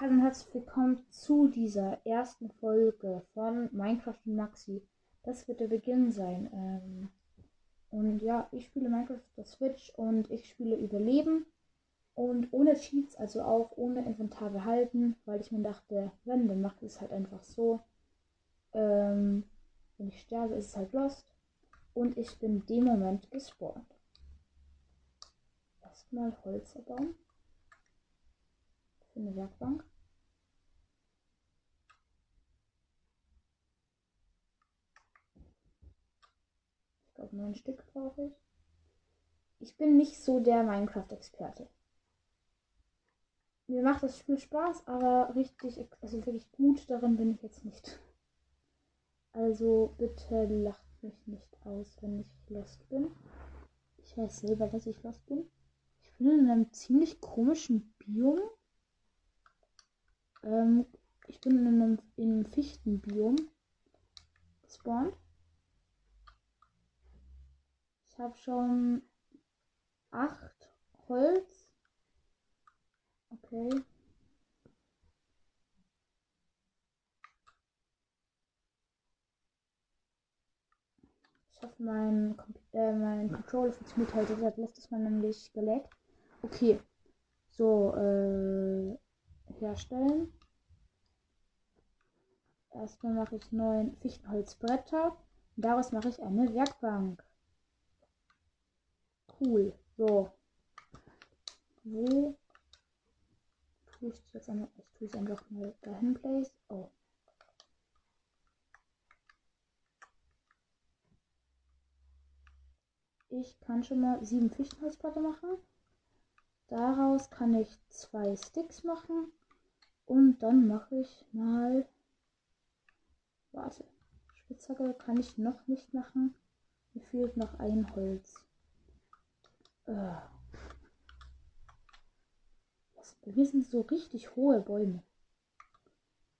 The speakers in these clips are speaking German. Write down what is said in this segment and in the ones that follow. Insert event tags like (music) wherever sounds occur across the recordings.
Hallo und herzlich willkommen zu dieser ersten Folge von Minecraft Maxi. Das wird der Beginn sein. Ähm, und ja, ich spiele Minecraft auf der Switch und ich spiele Überleben. Und ohne Cheats, also auch ohne Inventar behalten, weil ich mir dachte, wenn, dann mache ich es halt einfach so. Ähm, wenn ich sterbe, ist es halt lost. Und ich bin dem Moment gespawnt. Erstmal Holz erbauen. Für eine Werkbank. Ich glaube, neun Stück brauche ich. Ich bin nicht so der Minecraft-Experte. Mir macht das Spiel Spaß, aber richtig, also wirklich gut darin bin ich jetzt nicht. Also bitte lacht mich nicht aus, wenn ich lost bin. Ich weiß selber, dass ich lost bin. Ich bin in einem ziemlich komischen Biom. Ähm, ich bin in einem, in einem Fichtenbiom gespawnt. Ich habe schon acht Holz. Okay. Ich hoffe, mein, äh, mein Controller funktioniert heute. Das letztes Mal nämlich geleckt. Okay. So, äh, herstellen. Erstmal mache ich neun Fichtenholzbretter. Daraus mache ich eine Werkbank. Cool. So. Wo tue ich jetzt einmal? Ich tue es einfach mal dahin place. Oh. Ich kann schon mal sieben Fichtenholzbretter machen. Daraus kann ich zwei Sticks machen. Und dann mache ich mal. Warte. Spitzhacke kann ich noch nicht machen. Mir fehlt noch ein Holz. Hier sind so richtig hohe Bäume.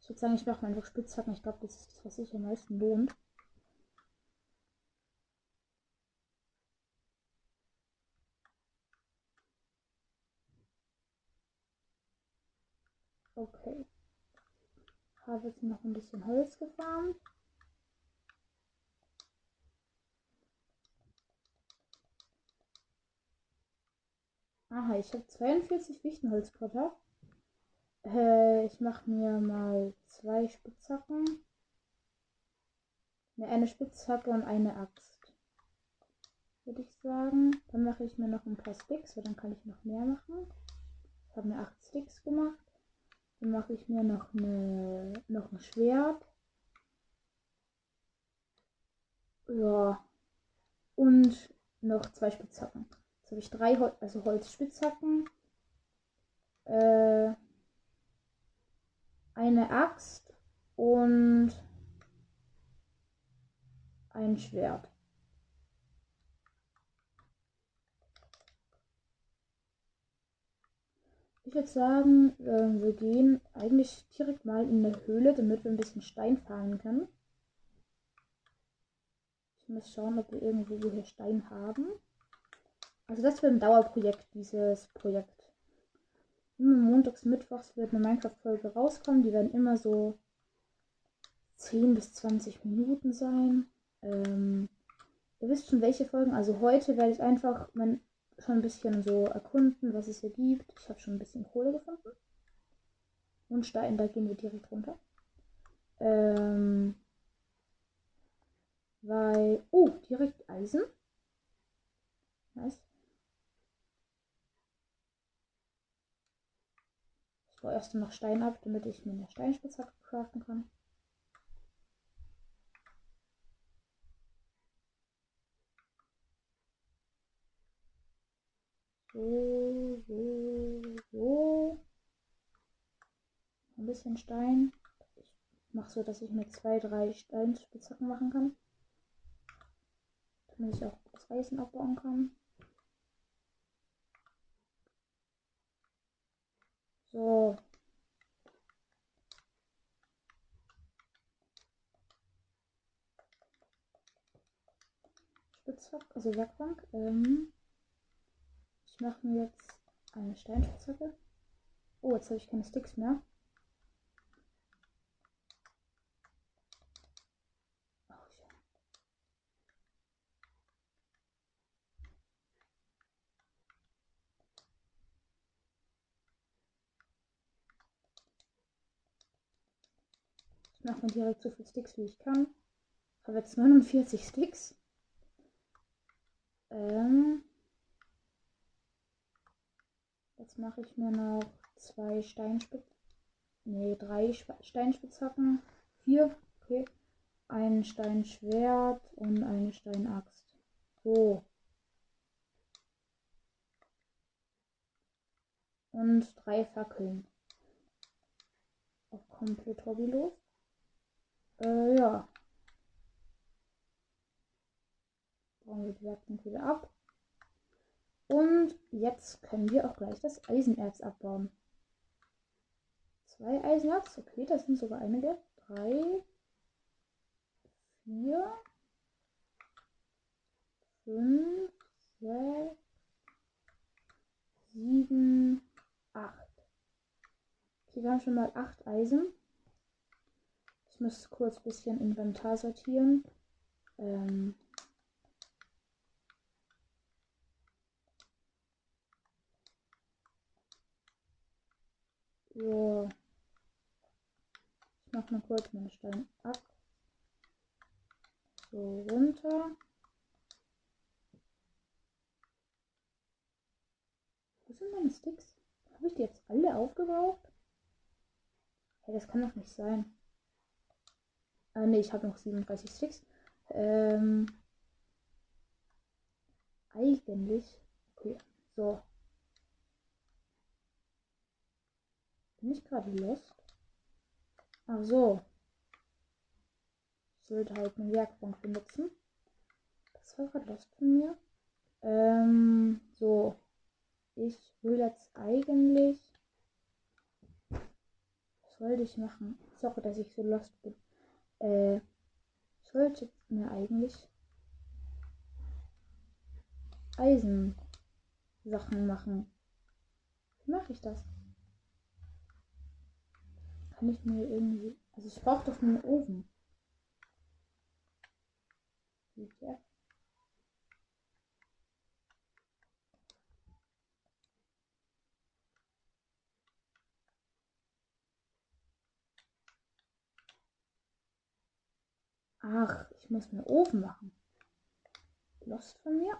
Ich würde sagen, ich mache mal einfach Spitzhacken. Ich glaube, das ist das, was sich am meisten lohnt. Okay. Habe jetzt noch ein bisschen Holz gefarmt. Aha, ich habe 42 Fichtenholzbretter. Äh, ich mache mir mal zwei Spitzhacken. Ne, eine Spitzhacke und eine Axt. Würde ich sagen. Dann mache ich mir noch ein paar Sticks, weil dann kann ich noch mehr machen. Ich habe mir acht Sticks gemacht. Dann mache ich mir noch, eine, noch ein Schwert. Ja. Und noch zwei Spitzhacken. Jetzt habe ich drei Hol also Holzspitzhacken. Äh, eine Axt und ein Schwert. Ich würde sagen, äh, wir gehen eigentlich direkt mal in eine Höhle, damit wir ein bisschen Stein fahren können. Ich muss schauen, ob wir irgendwo hier Stein haben. Also das wird ein Dauerprojekt, dieses Projekt. Immer montags, mittwochs wird eine Minecraft-Folge rauskommen. Die werden immer so 10 bis 20 Minuten sein. Ähm, ihr wisst schon, welche Folgen. Also heute werde ich einfach mein, schon ein bisschen so erkunden, was es hier gibt. Ich habe schon ein bisschen Kohle gefunden. Und Stein, da gehen wir direkt runter. Ähm, weil. Oh, direkt Eisen. Nice. Ich baue erst noch Stein ab, damit ich mir eine Steinspitzhacke craften kann. So, so, so. Ein bisschen Stein. Ich mache so, dass ich mir zwei, drei Steinspitzhacken machen kann. Damit ich auch das Eisen abbauen kann. So. Spitzhack, also Werkbank. Ähm, ich mache mir jetzt eine Steinspitzhacke. Oh, jetzt habe ich keine Sticks mehr. Mache mir direkt so viele Sticks, wie ich kann. Ich habe jetzt 49 Sticks. Ähm, jetzt mache ich mir noch zwei Steinspitzen. Nee, drei Steinspitzhacken. Vier. Okay. Ein Steinschwert und eine Steinaxt. So. Und drei Fackeln. Auch komplett hobbylos. Äh, ja. Bauen wir die Werkbank wieder ab. Und jetzt können wir auch gleich das Eisenerz abbauen. Zwei Eisenerz, okay, das sind sogar einige. Drei, vier, fünf, sechs, sieben, acht. Okay, wir haben schon mal acht Eisen. Ich muss kurz ein bisschen Inventar sortieren. Ähm, So. Ich mache mal kurz meinen Stein ab. So, runter. Wo sind meine Sticks? Habe ich die jetzt alle aufgebraucht? Hey, das kann doch nicht sein. Ah, ne, ich habe noch 37 Sticks. Ähm, eigentlich. Okay, so. Bin ich gerade lost? Ach so. Ich sollte halt eine Werkbank benutzen. Das war gerade lost von mir. Ähm, so. Ich will jetzt eigentlich. Was sollte ich machen? Sorry, dass ich so lost bin. Äh, sollte mir eigentlich Eisensachen machen. Wie mache ich das? Kann ich mir irgendwie. Also ich brauche doch einen Ofen. Ja. Ach, ich muss mir Ofen machen. Lost von mir?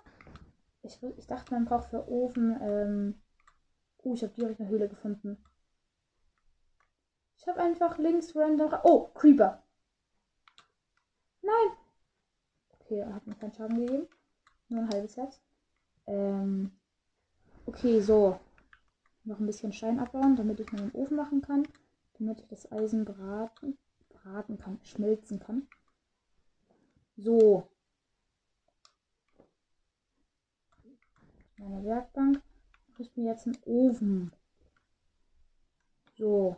Ich, ich dachte, man braucht für Ofen. Ähm... Oh, ich habe direkt eine Höhle gefunden. Ich habe einfach links random. Oh, Creeper. Nein. Okay, er hat mir keinen Schaden gegeben. Nur ein halbes Herz. Ähm. Okay, so. Noch ein bisschen Stein abbauen, damit ich meinen Ofen machen kann. Damit ich das Eisen braten, braten kann, schmelzen kann. So. Meine Werkbank. Mache ich mir jetzt einen Ofen. So.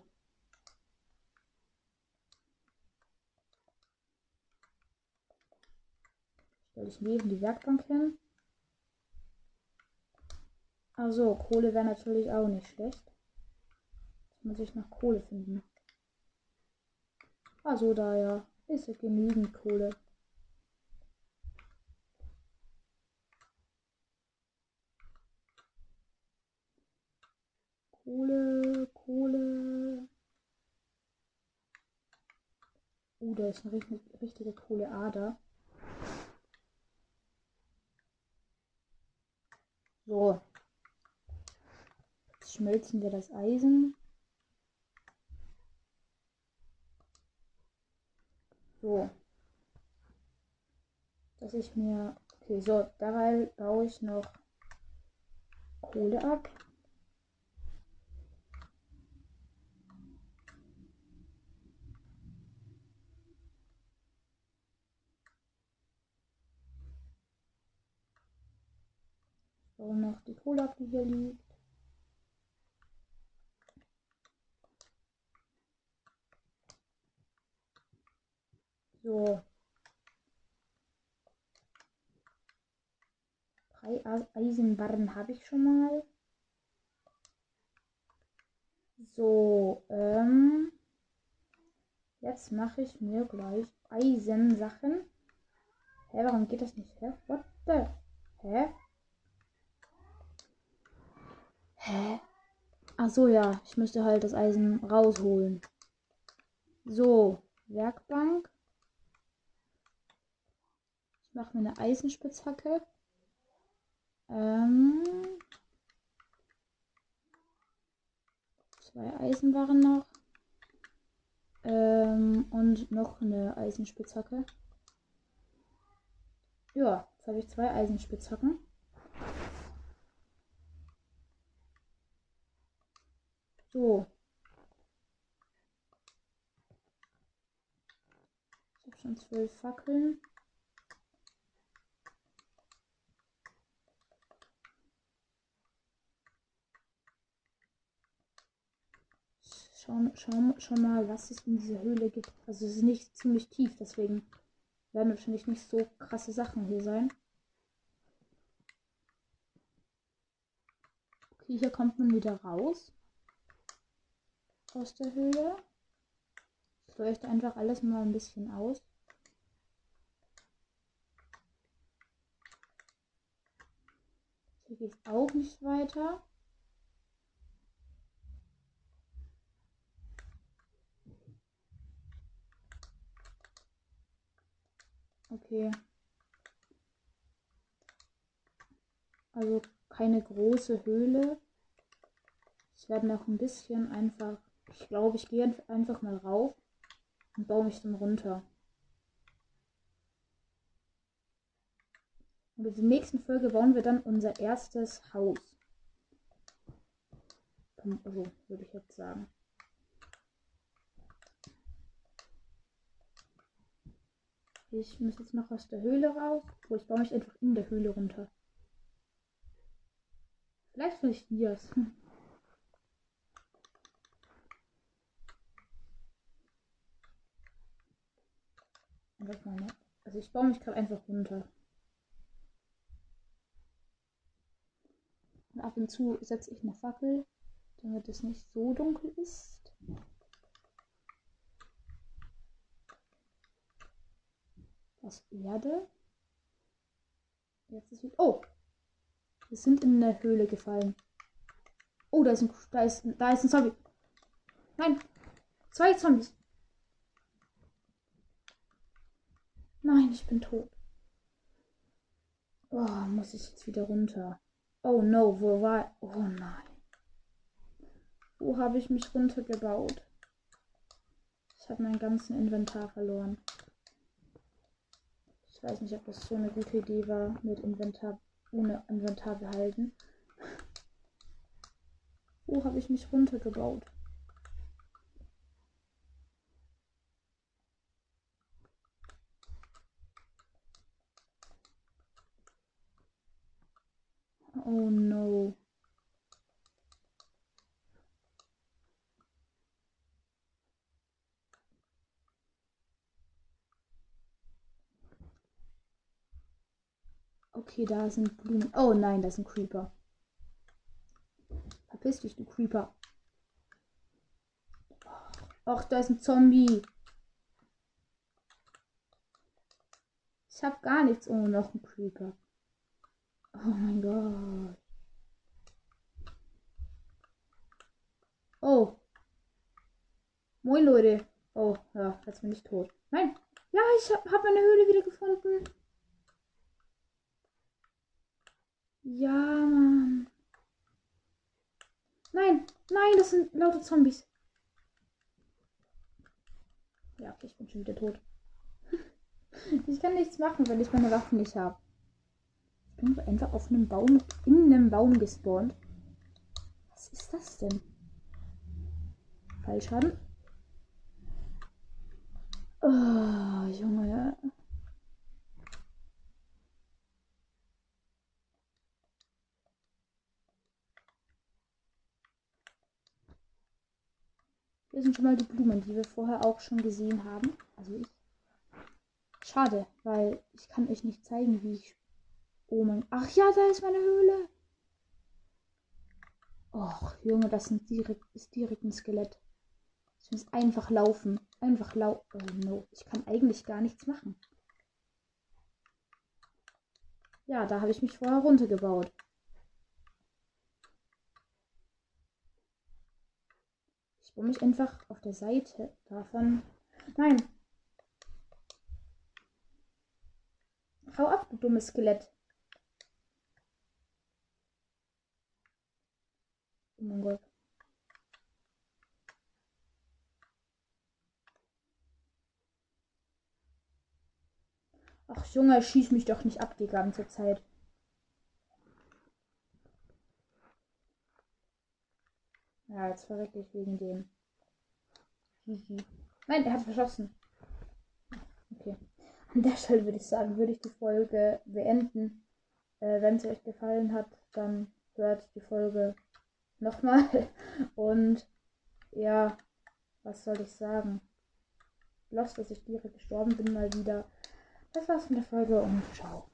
Stelle ich neben die Werkbank hin. Also, Kohle wäre natürlich auch nicht schlecht. Jetzt muss ich noch Kohle finden. Also da ja. Ist ja genügend. Kohle, Kohle. Da ist eine richtige Kohleader. So. Jetzt schmelzen wir das Eisen. So. Dass ich mir. Okay, so, dabei baue ich noch Kohle ab. So, noch die Kohle hier liegt. So. Drei Eisenbarren habe ich schon mal. So, ähm. Jetzt mache ich mir gleich Eisensachen. Hä, warum geht das nicht? Hä? What the? Hä? Hä? Ach so, ja. Ich müsste halt das Eisen rausholen. So. Werkbank. Ich mache mir eine Eisenspitzhacke. Ähm, zwei Eisenwaren noch. Ähm, und noch eine Eisenspitzhacke. Ja, jetzt habe ich zwei Eisenspitzhacken. So. Ich habe schon zwölf Fackeln. Schau, schau, schau mal, was es in dieser Höhle gibt. Also es ist nicht ziemlich tief, deswegen werden wahrscheinlich nicht so krasse Sachen hier sein. Okay, hier kommt man wieder raus. Aus der Höhle. Ich leuchte einfach alles mal ein bisschen aus. Hier geht es auch nicht weiter. Okay. Also keine große Höhle. Ich werde noch ein bisschen einfach. Ich glaube, ich gehe einfach mal rauf und baue mich dann runter. Und in der nächsten Folge bauen wir dann unser erstes Haus. Also, würde ich jetzt sagen. Ich muss jetzt noch aus der Höhle raus. Oh, ich baue mich einfach in der Höhle runter. Vielleicht finde ich (laughs) Dias. Also ich baue mich gerade einfach runter. Und ab und zu setze ich eine Fackel, damit es nicht so dunkel ist. aus Erde. Jetzt ist Oh! Wir sind in eine Höhle gefallen. Oh, da ist ein, da ist, da ist ein Zombie. Nein! Zwei Zombies. Nein, ich bin tot. Oh, muss ich jetzt wieder runter. Oh no, wo war. Oh nein. Wo habe ich mich runtergebaut? Ich habe meinen ganzen Inventar verloren. Ich weiß nicht, ob das so eine gute Idee war, mit Inventar ohne Inventar behalten. Wo habe ich mich runtergebaut? Oh no. Okay, da sind Blumen. Oh nein, das ist ein Creeper. Verpiss dich, du Creeper. Ach, da ist ein Zombie. Ich hab gar nichts ohne noch ein Creeper. Oh mein Gott. Oh. Moin, Leute. Oh, ja, jetzt bin ich tot. Nein. Ja, ich habe hab meine Höhle wieder gefunden. Ja, Mann. Nein, nein, das sind laute Zombies. Ja, ich bin schon wieder tot. (laughs) ich kann nichts machen, wenn ich meine Waffen nicht habe. Bin einfach auf einem Baum, in einem Baum gespawnt. Was ist das denn? Fallschaden. Oh, Junge. Hier sind schon mal die Blumen, die wir vorher auch schon gesehen haben. Also ich. Schade, weil ich kann euch nicht zeigen, wie ich. Oh mein. Ach ja, da ist meine Höhle. Och, Junge, das sind direkt, ist direkt ein Skelett. Ich muss einfach laufen. Einfach laufen. Oh no. Ich kann eigentlich gar nichts machen. Ja, da habe ich mich vorher runtergebaut. Ich baue mich einfach auf der Seite davon. Nein. Hau ab, du dummes Skelett. Mein Gott. Ach Junge, schieß mich doch nicht ab die ganze Zeit. Ja, jetzt verrecke ich wegen dem. Nein, er hat verschossen. Okay. An der Stelle würde ich sagen, würde ich die Folge beenden. Äh, Wenn es euch gefallen hat, dann hört die Folge nochmal. (laughs) Und ja, was soll ich sagen? Los, dass ich direkt gestorben bin mal wieder. Das war's mit der Folge und ciao.